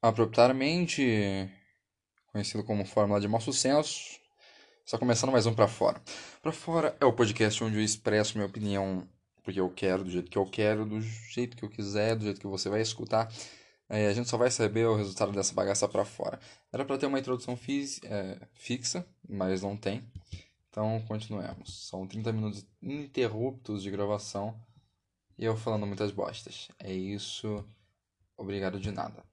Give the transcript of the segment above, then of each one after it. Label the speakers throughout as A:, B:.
A: apropriadamente conhecido como Fórmula de Mau Sucesso. Está começando mais um Pra Fora. Pra Fora é o podcast onde eu expresso minha opinião porque eu quero, do jeito que eu quero, do jeito que eu quiser, do jeito que você vai escutar. É, a gente só vai saber o resultado dessa bagaça pra fora. Era para ter uma introdução fis, é, fixa, mas não tem. Então continuemos. São 30 minutos ininterruptos de gravação e eu falando muitas bostas. É isso. Obrigado de nada.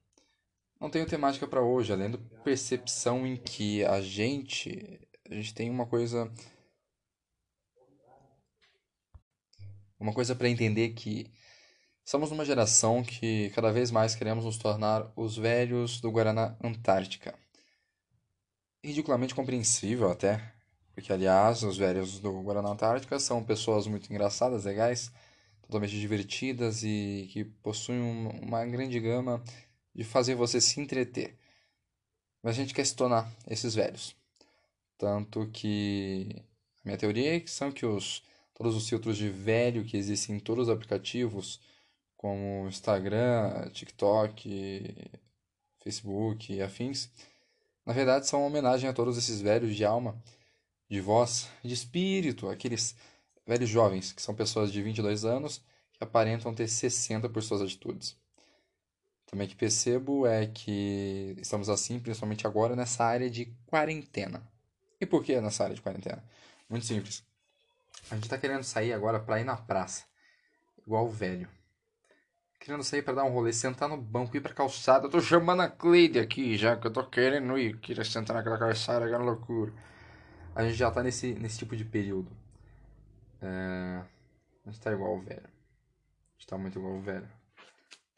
A: Não tenho temática para hoje, além da percepção em que a gente a gente tem uma coisa uma coisa para entender que somos uma geração que cada vez mais queremos nos tornar os velhos do Guaraná Antártica. Ridiculamente compreensível até, porque aliás, os velhos do Guaraná Antártica são pessoas muito engraçadas, legais, totalmente divertidas e que possuem uma grande gama de fazer você se entreter. Mas a gente quer se tornar esses velhos. Tanto que a minha teoria é que são que os, todos os filtros de velho que existem em todos os aplicativos, como Instagram, TikTok, Facebook e afins, na verdade são uma homenagem a todos esses velhos de alma, de voz, de espírito, aqueles velhos jovens que são pessoas de 22 anos que aparentam ter 60 por suas atitudes. Também que percebo é que estamos assim, principalmente agora, nessa área de quarentena. E por que nessa área de quarentena? Muito simples. A gente está querendo sair agora para ir na praça, igual o velho. Querendo sair para dar um rolê, sentar no banco, ir pra calçada. Eu tô chamando a Cleide aqui já, que eu tô querendo ir. Queria sentar naquela calçada, aquela loucura. A gente já tá nesse, nesse tipo de período. É... A gente tá igual o velho. A gente tá muito igual o velho.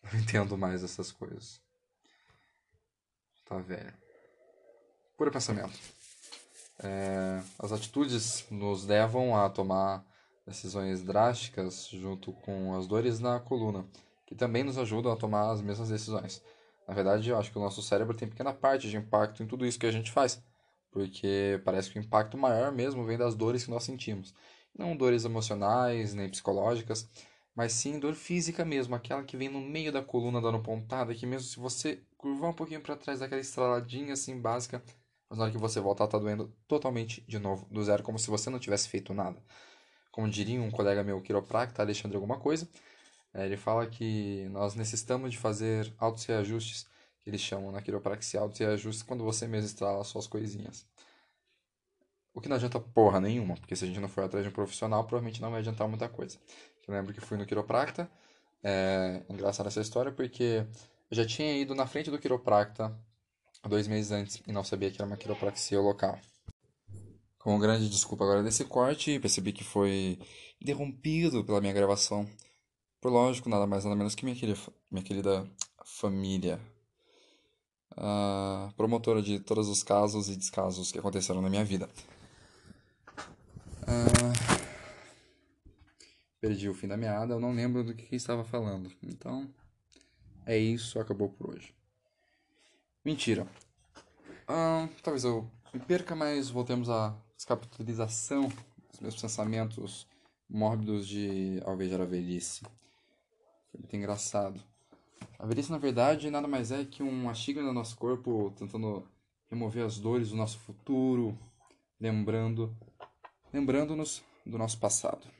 A: Não entendo mais essas coisas. Tá velho. Puro pensamento. É, as atitudes nos levam a tomar decisões drásticas junto com as dores na coluna, que também nos ajudam a tomar as mesmas decisões. Na verdade, eu acho que o nosso cérebro tem pequena parte de impacto em tudo isso que a gente faz, porque parece que o impacto maior mesmo vem das dores que nós sentimos. Não dores emocionais nem psicológicas, mas sim dor física mesmo, aquela que vem no meio da coluna dando pontada, que mesmo se você curvar um pouquinho para trás daquela estraladinha assim básica, mas na hora que você voltar tá doendo totalmente de novo, do zero, como se você não tivesse feito nada. Como diria um colega meu quiropracta, Alexandre alguma coisa, é, ele fala que nós necessitamos de fazer autos reajustes, que eles chamam na quiropraxia autos reajustes, quando você mesmo estrala suas coisinhas. O que não adianta porra nenhuma, porque se a gente não for atrás de um profissional, provavelmente não vai adiantar muita coisa. Eu lembro que fui no quiropracta, é engraçada essa história, porque eu já tinha ido na frente do quiropracta dois meses antes e não sabia que era uma quiropraxia local. Com grande desculpa agora desse corte, percebi que foi interrompido pela minha gravação. Por lógico, nada mais nada menos que minha querida, minha querida família. Promotora de todos os casos e descasos que aconteceram na minha vida. Ah, perdi o fim da meada, eu não lembro do que, estava falando. Então, é isso, acabou por hoje. Mentira. Ah, talvez eu me perca, mas voltemos à descapitalização dos meus pensamentos mórbidos de alvejar a velhice. Foi muito engraçado. A velhice, na verdade, nada mais é que um mastigo no nosso corpo tentando remover as dores do nosso futuro, lembrando lembrando-nos do nosso passado.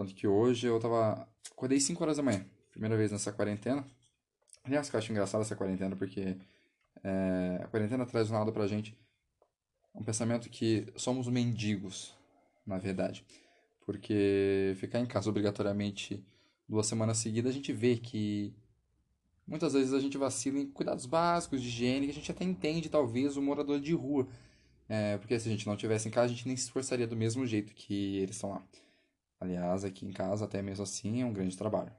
A: Tanto que hoje eu tava. Acordei 5 horas da manhã, primeira vez nessa quarentena. Aliás, que eu acho engraçado essa quarentena, porque é, a quarentena traz um lado pra gente um pensamento que somos mendigos, na verdade. Porque ficar em casa obrigatoriamente duas semanas seguidas, a gente vê que muitas vezes a gente vacila em cuidados básicos de higiene, que a gente até entende, talvez, o morador de rua. É, porque se a gente não tivesse em casa, a gente nem se esforçaria do mesmo jeito que eles estão lá. Aliás, aqui em casa, até mesmo assim, é um grande trabalho.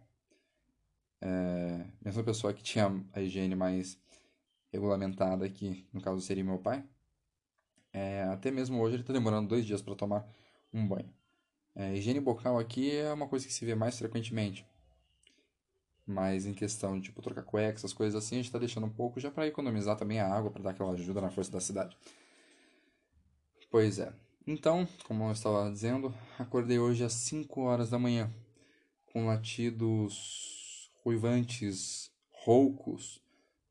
A: É, mesmo a pessoa que tinha a higiene mais regulamentada aqui, no caso seria meu pai, é, até mesmo hoje ele está demorando dois dias para tomar um banho. É, higiene bucal aqui é uma coisa que se vê mais frequentemente. Mas em questão de tipo, trocar cueca, essas coisas assim, a gente está deixando um pouco já para economizar também a água, para dar aquela ajuda na força da cidade. Pois é. Então, como eu estava dizendo, acordei hoje às 5 horas da manhã, com latidos ruivantes, roucos,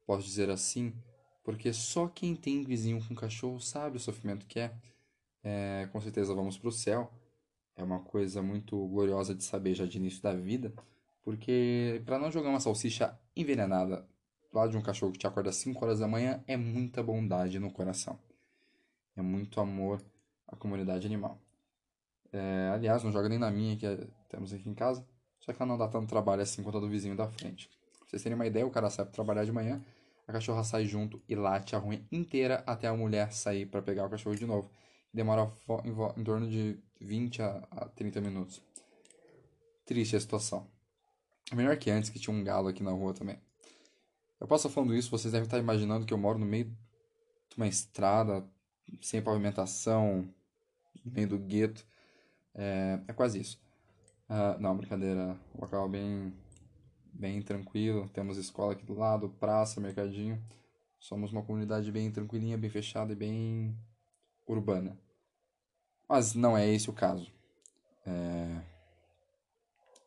A: posso dizer assim, porque só quem tem vizinho com cachorro sabe o sofrimento que é. é com certeza vamos para o céu. É uma coisa muito gloriosa de saber já de início da vida, porque para não jogar uma salsicha envenenada lá de um cachorro que te acorda às 5 horas da manhã é muita bondade no coração. É muito amor à comunidade animal. É, aliás, não joga nem na minha que é, temos aqui em casa, só que ela não dá tanto trabalho assim quanto a do vizinho da frente. Pra vocês terem uma ideia, o cara sai pra trabalhar de manhã, a cachorra sai junto e late a ruim inteira até a mulher sair para pegar o cachorro de novo. Demora em, torno de 20 a, a 30 minutos. Triste a situação. Melhor que antes, que tinha um galo aqui na rua também. Eu posso falando isso, vocês devem estar imaginando que eu moro no meio de uma estrada, sem pavimentação, meio do gueto. É, é quase isso. Uh, não, brincadeira. Local bem, bem tranquilo. Temos escola aqui do lado, praça, mercadinho. Somos uma comunidade bem tranquilinha, bem fechada e bem urbana. Mas não é esse o caso. É...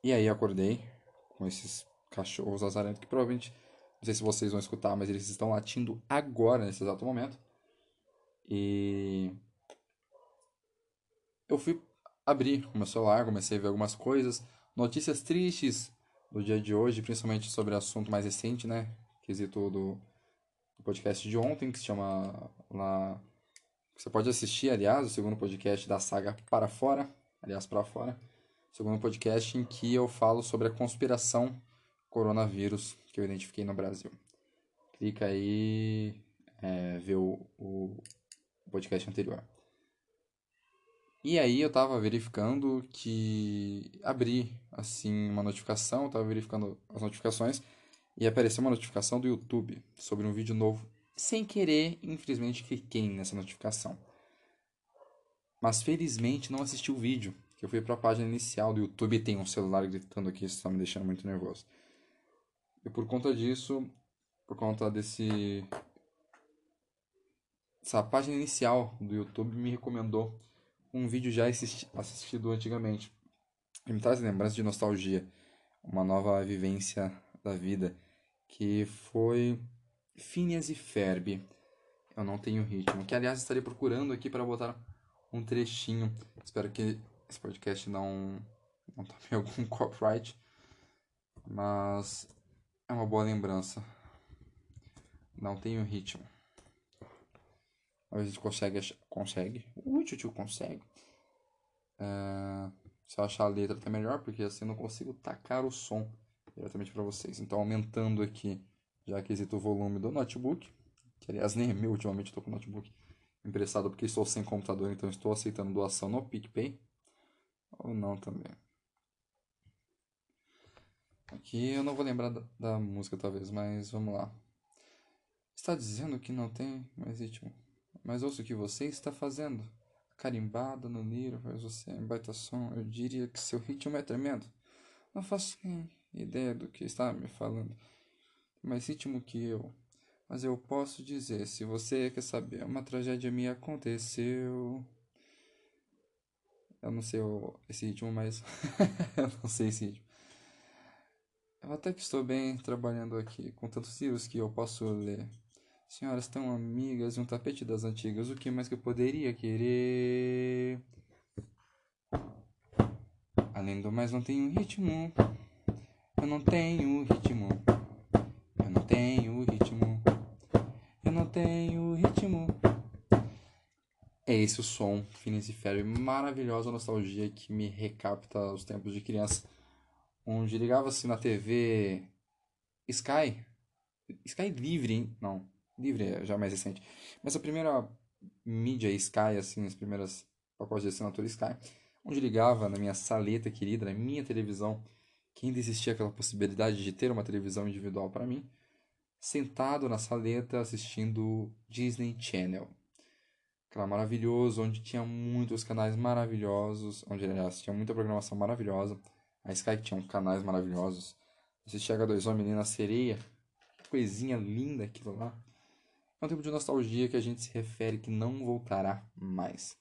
A: E aí acordei com esses cachorros azarentos que provavelmente, não sei se vocês vão escutar, mas eles estão latindo agora, nesse exato momento. E eu fui abrir o meu celular, comecei a ver algumas coisas, notícias tristes do dia de hoje, principalmente sobre o assunto mais recente, né? Quesito do, do podcast de ontem, que se chama lá. Você pode assistir, aliás, o segundo podcast da saga Para Fora, aliás, Para Fora. Segundo podcast em que eu falo sobre a conspiração coronavírus que eu identifiquei no Brasil. Clica aí, é, ver o, o podcast anterior. E aí eu tava verificando que abri assim uma notificação, tava verificando as notificações e apareceu uma notificação do YouTube sobre um vídeo novo. Sem querer, infelizmente cliquei nessa notificação. Mas felizmente não assisti o vídeo, eu fui para a página inicial do YouTube e tem um celular gritando aqui, isso tá me deixando muito nervoso. E por conta disso, por conta desse essa página inicial do YouTube me recomendou um vídeo já assistido antigamente. E me traz lembrança de nostalgia, uma nova vivência da vida, que foi Phineas e Ferb. Eu não tenho ritmo, que aliás estarei procurando aqui para botar um trechinho. Espero que esse podcast não não tome algum copyright, mas é uma boa lembrança. Não tenho ritmo. A gente consegue. Consegue? Ui, tio consegue. É, se eu achar a letra até melhor, porque assim eu não consigo tacar o som diretamente para vocês. Então, aumentando aqui, já quesito o volume do notebook, que aliás nem é meu, ultimamente estou com o notebook emprestado porque estou sem computador, então estou aceitando doação no PicPay. Ou não também. Aqui eu não vou lembrar da, da música talvez, mas vamos lá. Está dizendo que não tem mais ritmo. Mas ouço o que você está fazendo. Carimbada no Niro faz você em baita som. Eu diria que seu ritmo é tremendo. Não faço nem ideia do que está me falando. Mais ritmo que eu. Mas eu posso dizer, se você quer saber, uma tragédia me aconteceu. Eu não sei esse ritmo, mas. eu não sei esse ritmo. Eu até que estou bem trabalhando aqui, com tantos livros que eu posso ler. Senhoras tão amigas e um tapete das antigas, o que mais que eu poderia querer? Além do mais, não tenho ritmo. Eu não tenho ritmo. Eu não tenho ritmo. Eu não tenho ritmo. É esse o som, Phineas e Ferb, maravilhosa nostalgia que me recapta os tempos de criança, onde ligava-se na TV Sky, Sky livre, hein? não, livre é já mais recente. Mas a primeira mídia Sky, assim, as primeiras pacotes de assinatura Sky, onde ligava na minha saleta querida, na minha televisão, que ainda existia aquela possibilidade de ter uma televisão individual para mim, sentado na saleta assistindo Disney Channel. Aquela maravilhoso, onde tinha muitos canais maravilhosos, onde aliás tinha muita programação maravilhosa. A Sky tinha canais maravilhosos. Assistia H2O Menina Sereia, coisinha linda aquilo lá. É um tempo de nostalgia que a gente se refere que não voltará mais.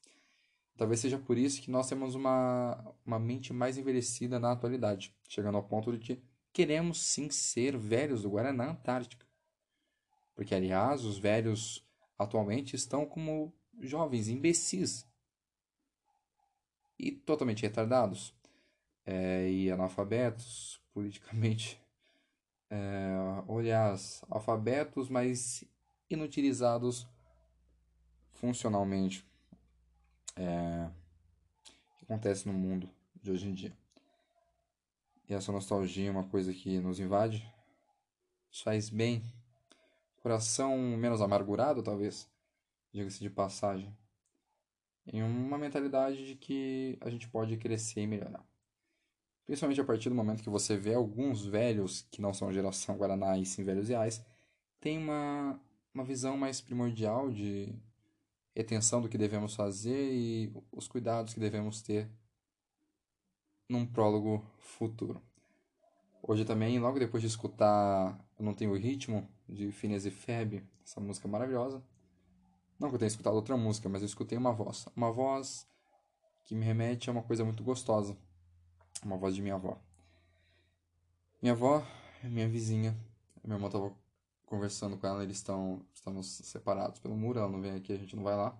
A: Talvez seja por isso que nós temos uma, uma mente mais envelhecida na atualidade, chegando ao ponto de que queremos sim ser velhos do Guaraná Antártica. Porque, aliás, os velhos atualmente estão como jovens imbecis e totalmente retardados é, e analfabetos, politicamente, é, aliás, alfabetos, mas inutilizados funcionalmente. É, que acontece no mundo de hoje em dia. E essa nostalgia é uma coisa que nos invade, faz bem. Coração menos amargurado, talvez, diga-se de passagem. Em uma mentalidade de que a gente pode crescer e melhorar. Principalmente a partir do momento que você vê alguns velhos, que não são geração Guaraná e sim velhos reais, tem uma, uma visão mais primordial de retenção do que devemos fazer e os cuidados que devemos ter num prólogo futuro. Hoje também, logo depois de escutar Eu Não Tenho Ritmo, de Phineas e Ferb, essa música maravilhosa. Não que eu tenha escutado outra música, mas eu escutei uma voz. Uma voz que me remete a uma coisa muito gostosa. Uma voz de minha avó. Minha avó minha vizinha. Minha estava conversando com ela, eles estão estamos separados pelo muro, ela não vem aqui, a gente não vai lá.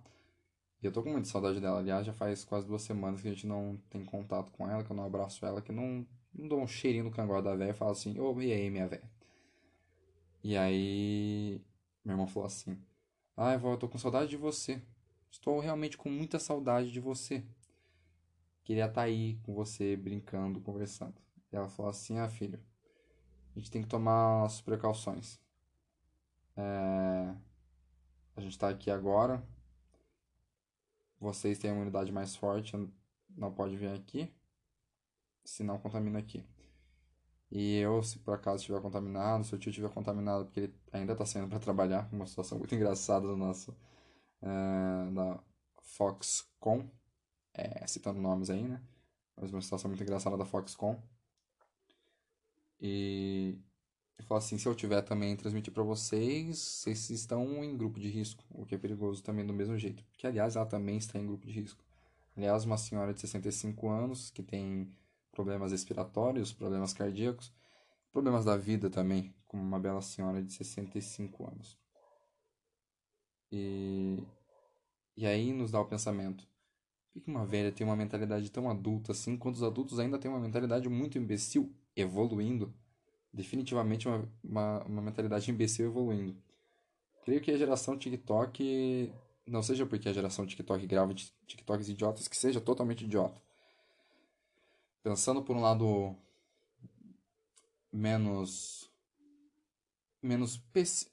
A: E eu tô com muita saudade dela. Aliás, já faz quase duas semanas que a gente não tem contato com ela, que eu não abraço ela, que não, não dou um cheirinho no cangote da velha e falo assim, ô, oh, e aí, minha velha? E aí, meu irmão falou assim, ai, vó, eu tô com saudade de você. Estou realmente com muita saudade de você. Queria estar tá aí com você, brincando, conversando. E ela falou assim, ah, filho, a gente tem que tomar as precauções. É... A gente tá aqui agora, vocês têm a imunidade mais forte, não pode vir aqui, se não contamina aqui. E eu, se por acaso estiver contaminado, se o tio estiver contaminado, porque ele ainda está saindo para trabalhar, uma situação muito engraçada do nosso, é, da Foxconn, é, citando nomes aí, né? Mas uma situação muito engraçada da Foxconn. E falou assim, se eu tiver também transmitir para vocês, vocês estão em grupo de risco, o que é perigoso também do mesmo jeito. Porque, aliás, ela também está em grupo de risco. Aliás, uma senhora de 65 anos que tem problemas respiratórios, problemas cardíacos, problemas da vida também, como uma bela senhora de 65 anos. E, e aí nos dá o pensamento, por que uma velha tem uma mentalidade tão adulta assim, quando os adultos ainda têm uma mentalidade muito imbecil, evoluindo? Definitivamente uma, uma, uma mentalidade imbecil evoluindo. Creio que a geração TikTok, não seja porque a geração TikTok grava TikToks idiotas, que seja totalmente idiota. Pensando por um lado menos menos pessi,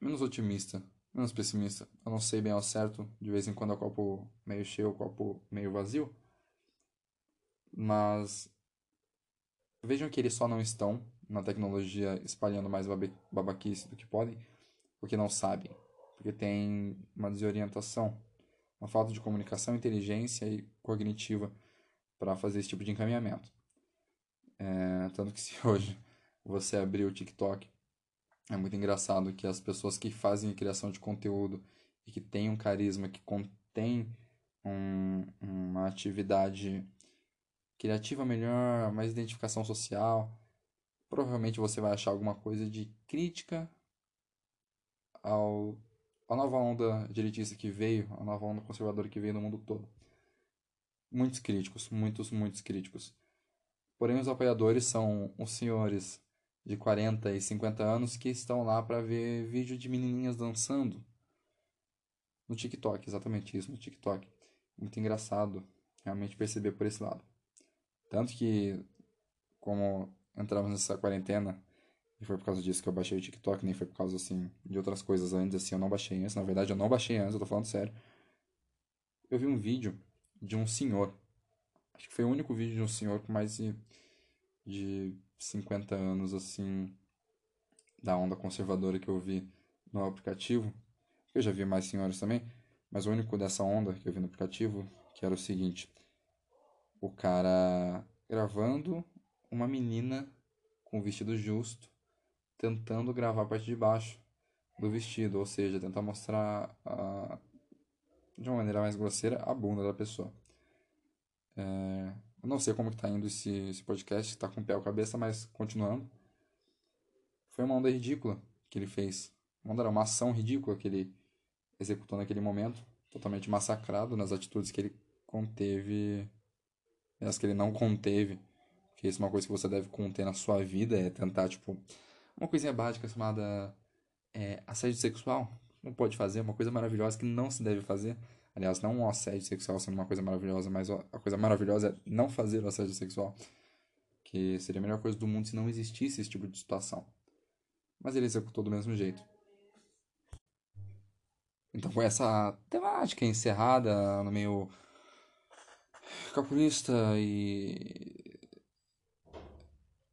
A: menos otimista, menos pessimista. Eu não sei bem ao certo, de vez em quando é o copo meio cheio, copo meio vazio. Mas vejam que eles só não estão na tecnologia espalhando mais babaquice do que podem, porque não sabem, porque tem uma desorientação, uma falta de comunicação, inteligência e cognitiva para fazer esse tipo de encaminhamento. É, tanto que se hoje você abrir o TikTok, é muito engraçado que as pessoas que fazem criação de conteúdo e que têm um carisma, que contém um, uma atividade criativa melhor, mais identificação social, provavelmente você vai achar alguma coisa de crítica ao, à nova onda direitista que veio, a nova onda conservadora que veio no mundo todo. Muitos críticos, muitos, muitos críticos. Porém, os apoiadores são os senhores de 40 e 50 anos que estão lá para ver vídeo de menininhas dançando. No TikTok, exatamente isso, no TikTok. Muito engraçado realmente perceber por esse lado. Tanto que, como entramos nessa quarentena. E foi por causa disso que eu baixei o TikTok, nem foi por causa, assim, de outras coisas antes, assim, eu não baixei antes. Na verdade, eu não baixei antes, eu tô falando sério. Eu vi um vídeo de um senhor. Acho que foi o único vídeo de um senhor com mais de, de 50 anos, assim, da onda conservadora que eu vi no aplicativo. Eu já vi mais senhores também, mas o único dessa onda que eu vi no aplicativo, que era o seguinte. O cara gravando uma menina com vestido justo tentando gravar a parte de baixo do vestido, ou seja, tentar mostrar a, de uma maneira mais grosseira a bunda da pessoa. É, eu não sei como está indo esse, esse podcast, está com pé ou cabeça, mas continuando. Foi uma onda ridícula que ele fez. Uma, uma ação ridícula que ele executou naquele momento, totalmente massacrado nas atitudes que ele conteve, as que ele não conteve, que isso é uma coisa que você deve conter na sua vida, é tentar, tipo, uma coisinha básica chamada é, assédio sexual, não pode fazer, uma coisa maravilhosa que não se deve fazer, aliás, não um assédio sexual sendo uma coisa maravilhosa, mas a coisa maravilhosa é não fazer o assédio sexual, que seria a melhor coisa do mundo se não existisse esse tipo de situação. Mas ele executou do mesmo jeito. Então, com essa temática encerrada no meio calculista e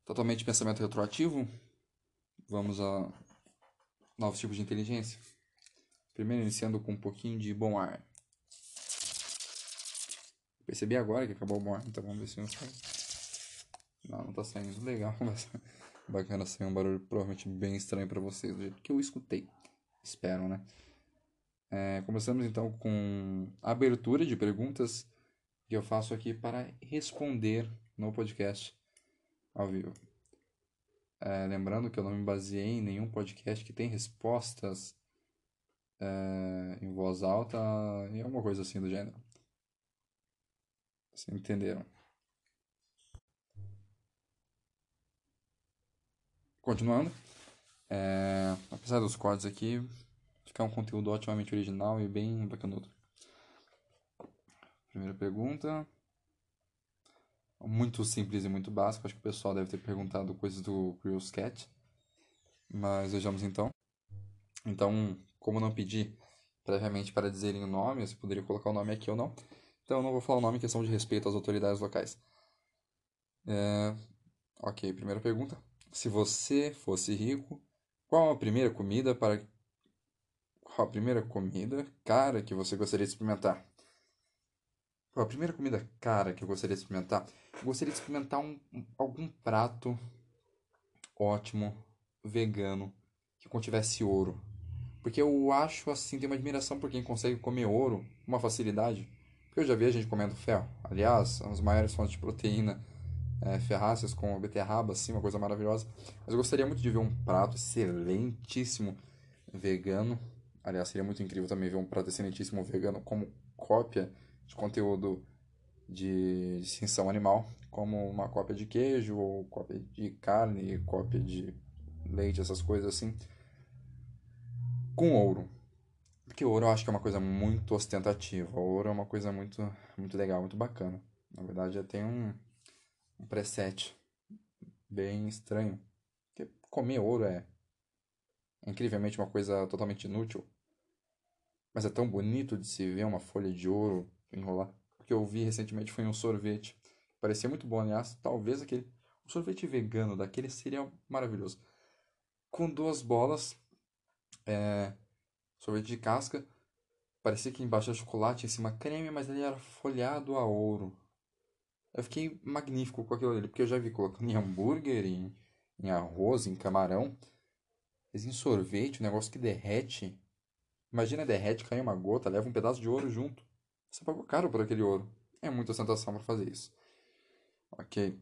A: totalmente pensamento retroativo, vamos a novos tipos de inteligência. Primeiro, iniciando com um pouquinho de bom ar. Percebi agora que acabou o bom ar, então vamos ver se não sai. Não, não tá saindo. Legal, mas bacana sair um barulho provavelmente bem estranho para vocês, do jeito que eu escutei. Espero, né? É, começamos então com a abertura de perguntas que eu faço aqui para responder no podcast ao vivo. É, lembrando que eu não me baseei em nenhum podcast que tem respostas é, em voz alta e alguma coisa assim do gênero. Vocês entenderam? Continuando, é, apesar dos cortes aqui, ficar um conteúdo otimamente original e bem bacanudo. Primeira pergunta. Muito simples e muito básico. Acho que o pessoal deve ter perguntado coisas do Curious Cat. Mas vejamos então. Então, como não pedi previamente para dizerem o nome, você poderia colocar o nome aqui ou não. Então, eu não vou falar o nome em questão de respeito às autoridades locais. É... Ok, primeira pergunta. Se você fosse rico, qual a primeira comida para qual a primeira comida cara que você gostaria de experimentar? A primeira comida cara que eu gostaria de experimentar? Eu gostaria de experimentar um, algum prato ótimo, vegano, que contivesse ouro. Porque eu acho assim, tenho uma admiração por quem consegue comer ouro com uma facilidade. Porque eu já vi a gente comendo ferro. Aliás, as maiores fontes de proteína é, ferráceas com beterraba, assim, uma coisa maravilhosa. Mas eu gostaria muito de ver um prato excelentíssimo vegano Aliás, seria muito incrível também ver um prato excelentíssimo vegano como cópia de conteúdo de extinção animal, como uma cópia de queijo, ou cópia de carne, cópia de leite, essas coisas assim, com ouro. Porque ouro eu acho que é uma coisa muito ostentativa. Ouro é uma coisa muito, muito legal, muito bacana. Na verdade, tem um, um preset bem estranho. Porque comer ouro é incrivelmente uma coisa totalmente inútil. Mas é tão bonito de se ver uma folha de ouro enrolar. O que eu vi recentemente foi um sorvete. Parecia muito bom, aliás. Talvez aquele. O sorvete vegano daquele seria maravilhoso. Com duas bolas. É, sorvete de casca. Parecia que embaixo era chocolate, em cima creme, mas ele era folhado a ouro. Eu fiquei magnífico com aquilo ali, porque eu já vi colocando em hambúrguer, em, em arroz, em camarão. Mas em sorvete, um negócio que derrete. Imagina, derrete, cai uma gota, leva um pedaço de ouro junto. Você pagou caro por aquele ouro. É muita ostentação para fazer isso. Ok.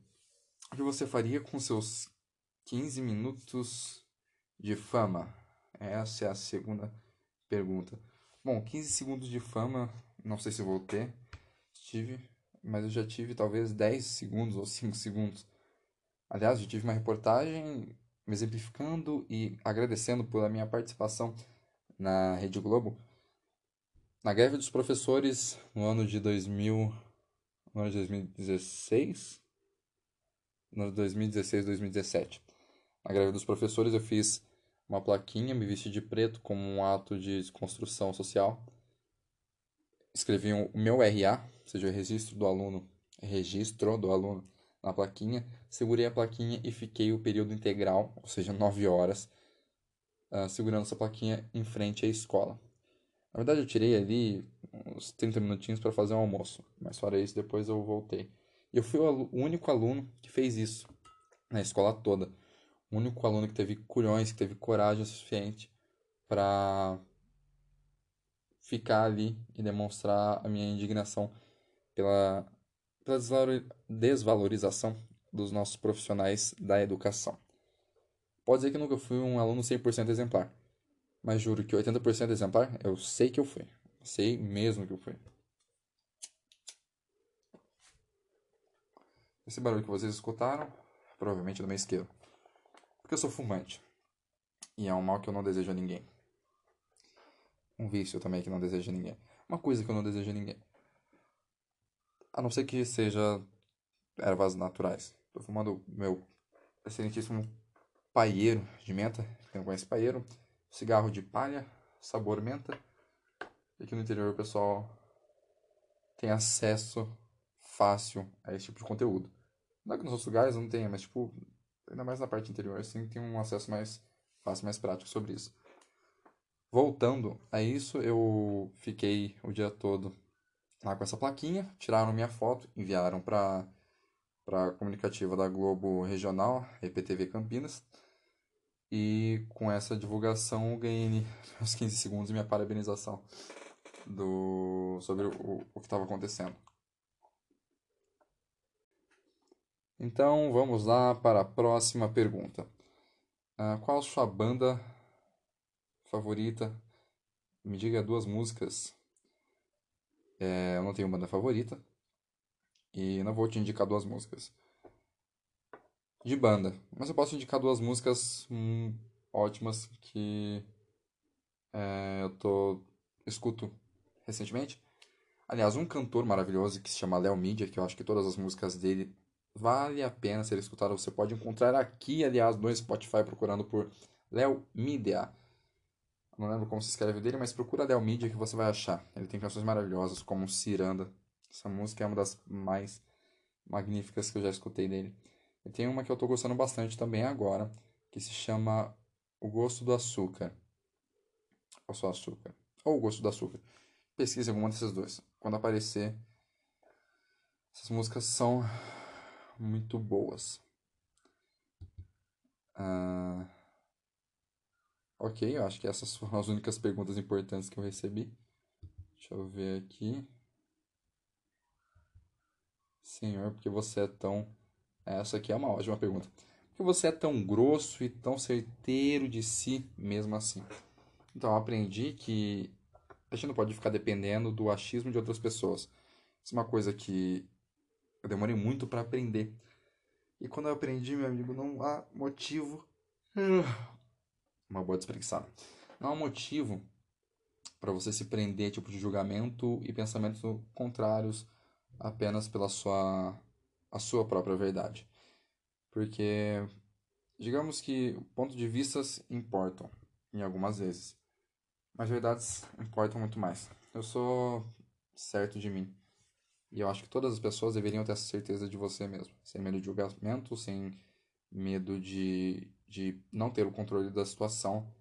A: O que você faria com seus 15 minutos de fama? Essa é a segunda pergunta. Bom, 15 segundos de fama, não sei se vou ter. Tive, mas eu já tive talvez 10 segundos ou 5 segundos. Aliás, eu tive uma reportagem me exemplificando e agradecendo pela minha participação na Rede Globo, na greve dos professores no ano de 2000, no ano de 2016, no ano de 2016, 2017. Na greve dos professores eu fiz uma plaquinha, me vesti de preto como um ato de desconstrução social. Escrevi o meu RA, ou seja, o registro do aluno, registro do aluno na plaquinha, segurei a plaquinha e fiquei o período integral, ou seja, 9 horas, uh, segurando essa plaquinha em frente à escola. Na verdade, eu tirei ali uns 30 minutinhos para fazer um almoço, mas fora isso, depois eu voltei. E eu fui o, único aluno que fez isso na escola toda. O único aluno que teve culhões, que teve coragem o suficiente para ficar ali e demonstrar a minha indignação pela, pela desvalorização dos nossos profissionais da educação. Pode dizer que nunca fui um aluno 100% exemplar. Mas juro que 80% exemplar, eu sei que eu fui. Sei mesmo que eu fui. Esse barulho que vocês escutaram, provavelmente é do meu isqueiro. Porque eu sou fumante. E é um mal que eu não desejo a ninguém. Um vício também que não desejo a ninguém. Uma coisa que eu não desejo a ninguém. A não ser que seja ervas naturais. Tô fumando meu excelentíssimo paieiro de menta. Quem não conhece paieiro? Cigarro de palha, sabor menta. E aqui no interior o pessoal tem acesso fácil a esse tipo de conteúdo. Não é que nos outros lugares não tenha, mas tipo, ainda mais na parte interior, assim, tem um acesso mais fácil, mais prático sobre isso. Voltando a isso, eu fiquei o dia todo lá com essa plaquinha, tiraram minha foto, enviaram para para a comunicativa da Globo Regional, EPTV Campinas. E com essa divulgação ganhei uns 15 segundos minha parabenização do sobre o, o que estava acontecendo. Então vamos lá para a próxima pergunta. Uh, qual a sua banda favorita? Me diga duas músicas. É, eu não tenho banda favorita e não vou te indicar duas músicas de banda, mas eu posso indicar duas músicas hum, ótimas que é, eu tô escuto recentemente. Aliás, um cantor maravilhoso que se chama Léo Mídia, que eu acho que todas as músicas dele Vale a pena ser escutado. Você pode encontrar aqui, aliás, no Spotify, procurando por Léo Mídia. Não lembro como se escreve dele, mas procura Léo Mídia que você vai achar. Ele tem canções maravilhosas, como Ciranda. Essa música é uma das mais magníficas que eu já escutei dele. E tem uma que eu estou gostando bastante também agora, que se chama O Gosto do Açúcar. Ou só Açúcar. Ou O Gosto do Açúcar. Pesquise alguma dessas duas. Quando aparecer, essas músicas são muito boas. Ah, ok, eu acho que essas foram as únicas perguntas importantes que eu recebi. Deixa eu ver aqui. Senhor, porque você é tão. Essa aqui é uma ótima pergunta. Porque você é tão grosso e tão certeiro de si mesmo assim? Então, eu aprendi que a gente não pode ficar dependendo do achismo de outras pessoas. Isso é uma coisa que eu demorei muito para aprender. E quando eu aprendi, meu amigo, não há motivo. Uma boa despreguiçada. Não há motivo para você se prender tipo de julgamento e pensamentos contrários apenas pela sua a sua própria verdade. Porque digamos que pontos de vistas importam em algumas vezes, mas verdades importam muito mais. Eu sou certo de mim. E eu acho que todas as pessoas deveriam ter essa certeza de você mesmo, sem medo de julgamento, sem medo de, de não ter o controle da situação,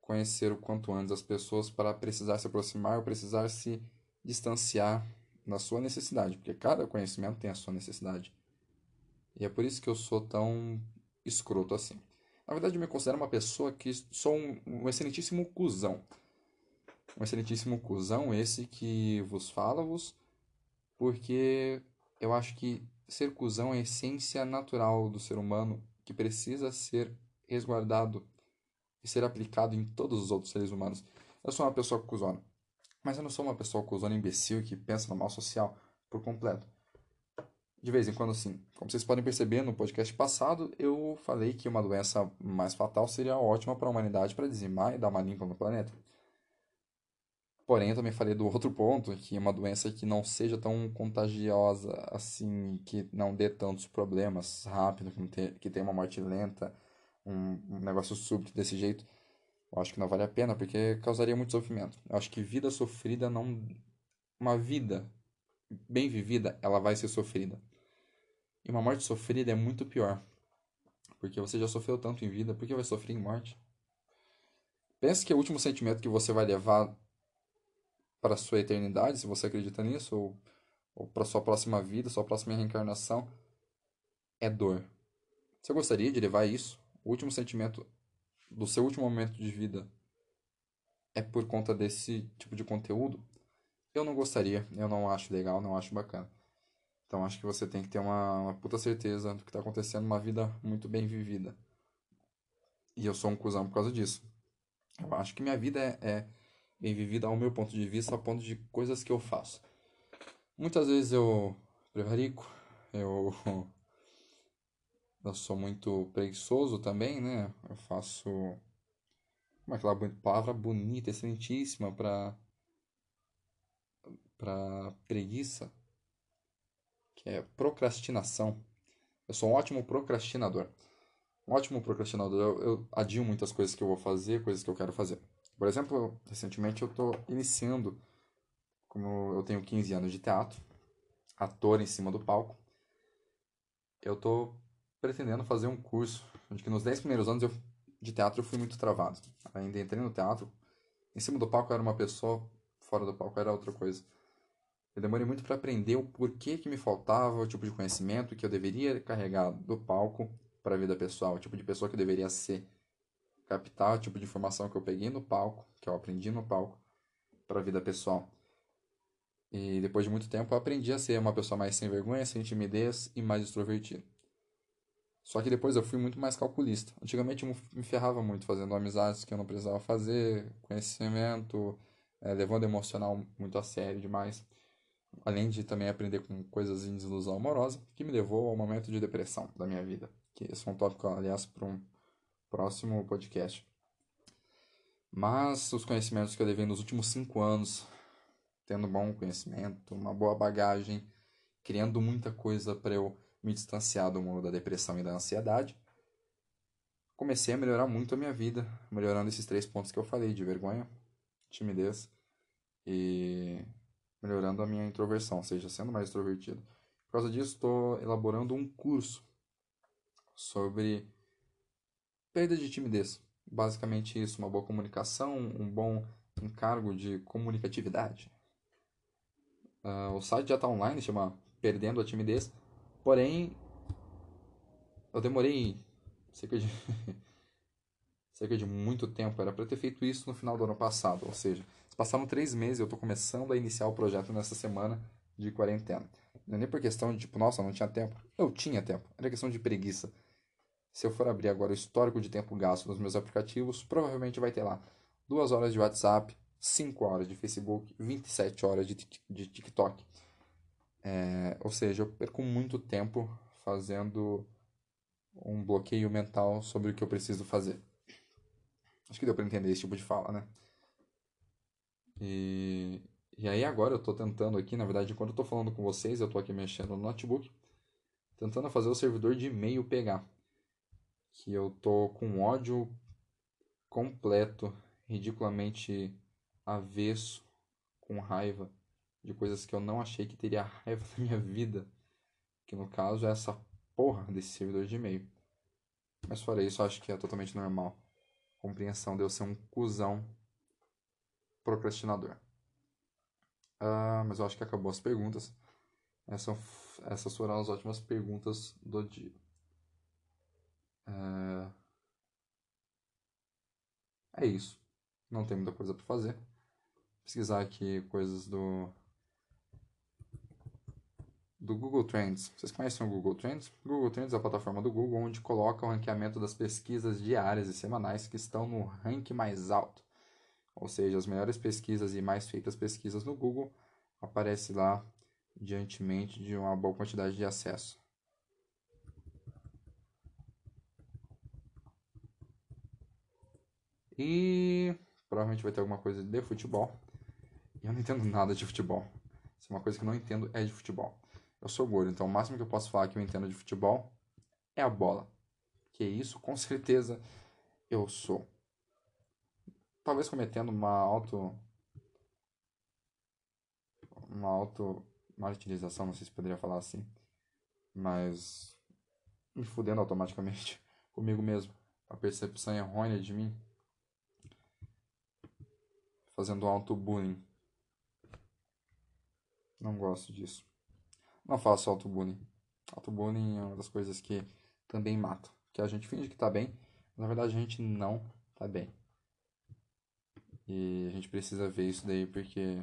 A: conhecer o quanto antes as pessoas para precisar se aproximar ou precisar se distanciar da sua necessidade, porque cada conhecimento tem a sua necessidade. E é por isso que eu sou tão escroto assim. Na verdade, eu me considero uma pessoa que sou um, um excelentíssimo cuzão. Um excelentíssimo cuzão esse que vos fala-vos porque eu acho que ser cuzão é a essência natural do ser humano que precisa ser resguardado e ser aplicado em todos os outros seres humanos. Eu sou uma pessoa cuzona, mas eu não sou uma pessoa cuzona imbecil que pensa no mal social por completo. De vez em quando, sim. Como vocês podem perceber, no podcast passado eu falei que uma doença mais fatal seria ótima para a humanidade para dizimar e dar uma limpa no planeta. Porém, eu também falei do outro ponto, que uma doença que não seja tão contagiosa assim, que não dê tantos problemas rápido, que tenha uma morte lenta, um, um negócio súbito desse jeito, eu acho que não vale a pena, porque causaria muito sofrimento. Eu acho que vida sofrida não. Uma vida bem vivida, ela vai ser sofrida. E uma morte sofrida é muito pior. Porque você já sofreu tanto em vida, por que vai sofrer em morte? Pense que o último sentimento que você vai levar para sua eternidade, se você acredita nisso, ou, ou para sua próxima vida, sua próxima reencarnação, é dor. Você gostaria de levar isso? O último sentimento do seu último momento de vida é por conta desse tipo de conteúdo? Eu não gostaria, eu não acho legal, não acho bacana. Então acho que você tem que ter uma, uma puta certeza do que está acontecendo, uma vida muito bem vivida. E eu sou um cuzão por causa disso. Eu acho que minha vida é, é bem vivida ao meu ponto de vista, ao ponto de coisas que eu faço. Muitas vezes eu prevarico, eu, eu sou muito preguiçoso também, né? Eu faço uma aquela palavra bonita, excelentíssima para para preguiça, que é procrastinação. Eu sou um ótimo procrastinador. Um ótimo procrastinador. Eu, eu adio muitas coisas que eu vou fazer, coisas que eu quero fazer. Por exemplo, recentemente eu estou iniciando, como eu tenho 15 anos de teatro, ator em cima do palco, eu estou pretendendo fazer um curso, onde que nos 10 primeiros anos eu, de teatro eu fui muito travado. Ainda entrei no teatro, em cima do palco era uma pessoa, fora do palco era outra coisa. Eu demorei muito para aprender o porquê que me faltava, o tipo de conhecimento que eu deveria carregar do palco para a vida pessoal, o tipo de pessoa que eu deveria ser, captar o tipo de informação que eu peguei no palco, que eu aprendi no palco, para a vida pessoal. E depois de muito tempo eu aprendi a ser uma pessoa mais sem vergonha, sem timidez e mais extrovertido. Só que depois eu fui muito mais calculista. Antigamente eu me ferrava muito fazendo amizades que eu não precisava fazer, conhecimento, é, levando emocional muito a sério demais além de também aprender com coisas em desilusão amorosa, que me levou ao momento de depressão da minha vida. Que esse é um tópico, aliás, para um próximo podcast. Mas os conhecimentos que eu levei nos últimos cinco anos, tendo bom conhecimento, uma boa bagagem, criando muita coisa para eu me distanciar do mundo da depressão e da ansiedade, comecei a melhorar muito a minha vida, melhorando esses três pontos que eu falei, de vergonha, timidez e melhorando a minha introversão, ou seja, sendo mais extrovertido. Por causa disso, estou elaborando um curso sobre perda de timidez. Basicamente isso, uma boa comunicação, um bom encargo de comunicatividade. Uh, o site já está online, chama Perdendo a Timidez, porém eu demorei cerca de cerca de muito tempo, era para ter feito isso no final do ano passado, ou seja, Passaram três meses, eu estou começando a iniciar o projeto nessa semana de quarentena. Não é nem por questão de, tipo, nossa, não tinha tempo. Eu tinha tempo, era questão de preguiça. Se eu for abrir agora o histórico de tempo gasto nos meus aplicativos, provavelmente vai ter lá 2 horas de WhatsApp, 5 horas de Facebook, 27 horas de, de TikTok. É, ou seja, eu perco muito tempo fazendo um bloqueio mental sobre o que eu preciso fazer. Acho que deu para entender esse tipo de fala, né? E, e aí agora eu estou tentando aqui, na verdade, enquanto eu estou falando com vocês, eu estou aqui mexendo no notebook, tentando fazer o servidor de e-mail pegar. Que eu tô com ódio completo, ridiculamente avesso, com raiva de coisas que eu não achei que teria raiva na minha vida. Que no caso é essa porra desse servidor de e-mail. Mas fora isso, acho que é totalmente normal. Compreensão de eu ser um cuzão procrastinador. Ah, mas eu acho que acabou as perguntas. Essas, essas foram as ótimas perguntas do dia. É, é isso. Não tem muita coisa para fazer. Pesquisar aqui coisas do do Google Trends. Vocês conhecem o Google Trends? Google Trends é a plataforma do Google onde coloca o ranqueamento das pesquisas diárias e semanais que estão no ranking mais alto ou seja, as melhores pesquisas e mais feitas pesquisas no Google, aparece lá diantemente de uma boa quantidade de acesso. E provavelmente vai ter alguma coisa de futebol. E eu não entendo nada de futebol. Se é uma coisa que eu não entendo é de futebol. Eu sou gordo, então o máximo que eu posso falar que eu entendo de futebol é a bola. Que isso, com certeza, eu sou talvez cometendo uma auto uma auto martirização, não sei se poderia falar assim, mas me fudendo automaticamente comigo mesmo, a percepção errônea de mim, fazendo auto-bullying. Não gosto disso. Não auto-bullying. Auto-bullying é uma das coisas que também mata. Que a gente finge que tá bem, mas na verdade a gente não tá bem. E a gente precisa ver isso daí porque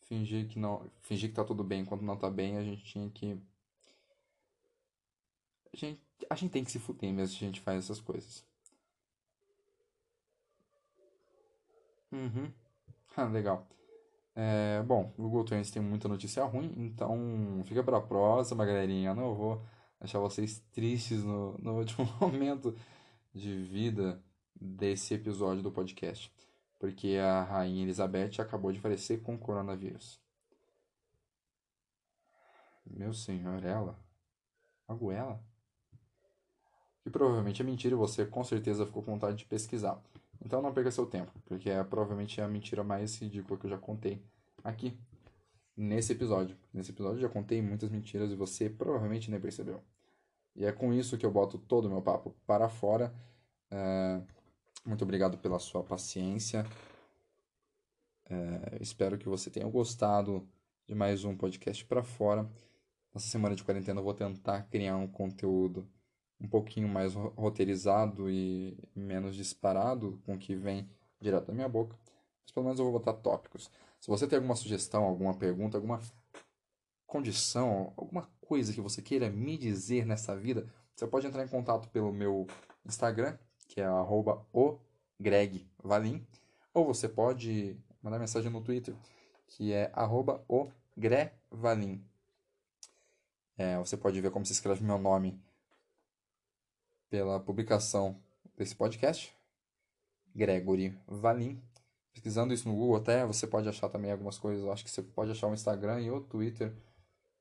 A: fingir que não, fingir que tá tudo bem enquanto não tá bem, a gente tinha que a gente, a gente tem que se fuder mesmo se a gente faz essas coisas. Uhum. Ah, legal. É, bom, o Google Trends tem muita notícia ruim, então fica pra próxima, galerinha. Eu não vou deixar vocês tristes no, no último momento de vida desse episódio do podcast, porque a Rainha Elizabeth acabou de falecer com coronavírus. Meu senhor, ela? Algo ela? Que provavelmente é mentira e você com certeza ficou com vontade de pesquisar. Então não perca seu tempo, porque é provavelmente a mentira mais ridícula que eu já contei aqui nesse episódio. Nesse episódio eu já contei muitas mentiras e você provavelmente nem percebeu. E é com isso que eu boto todo o meu papo para fora. É... Muito obrigado pela sua paciência. É... Espero que você tenha gostado de mais um podcast para fora. Nessa semana de quarentena eu vou tentar criar um conteúdo um pouquinho mais roteirizado e menos disparado com o que vem direto da minha boca. Mas pelo menos eu vou botar tópicos. Se você tem alguma sugestão, alguma pergunta, alguma condição, alguma coisa que você queira me dizer nessa vida, você pode entrar em contato pelo meu Instagram, que é ogregvalim, ou você pode mandar mensagem no Twitter, que é arroba ogrevalim. É, você pode ver como se escreve meu nome pela publicação desse podcast, Gregory Valim. Pesquisando isso no Google até, você pode achar também algumas coisas. Eu acho que você pode achar o Instagram e o Twitter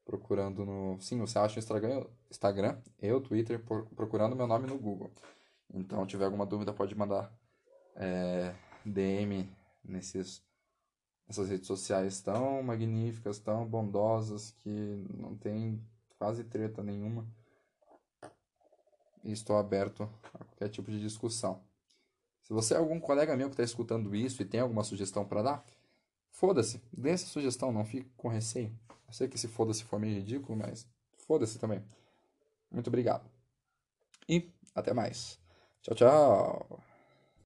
A: procurando no... Sim, você acha o Instagram, Instagram e o Twitter procurando meu nome no Google. Então, tiver alguma dúvida, pode mandar é, DM nesses, nessas redes sociais tão magníficas, tão bondosas, que não tem quase treta nenhuma e estou aberto a qualquer tipo de discussão. Se você é algum colega meu que está escutando isso e tem alguma sugestão para dar, foda-se, dê essa sugestão, não fique com receio. Eu sei que se foda-se for meio ridículo, mas foda-se também. Muito obrigado. E até mais. Tchau, tchau.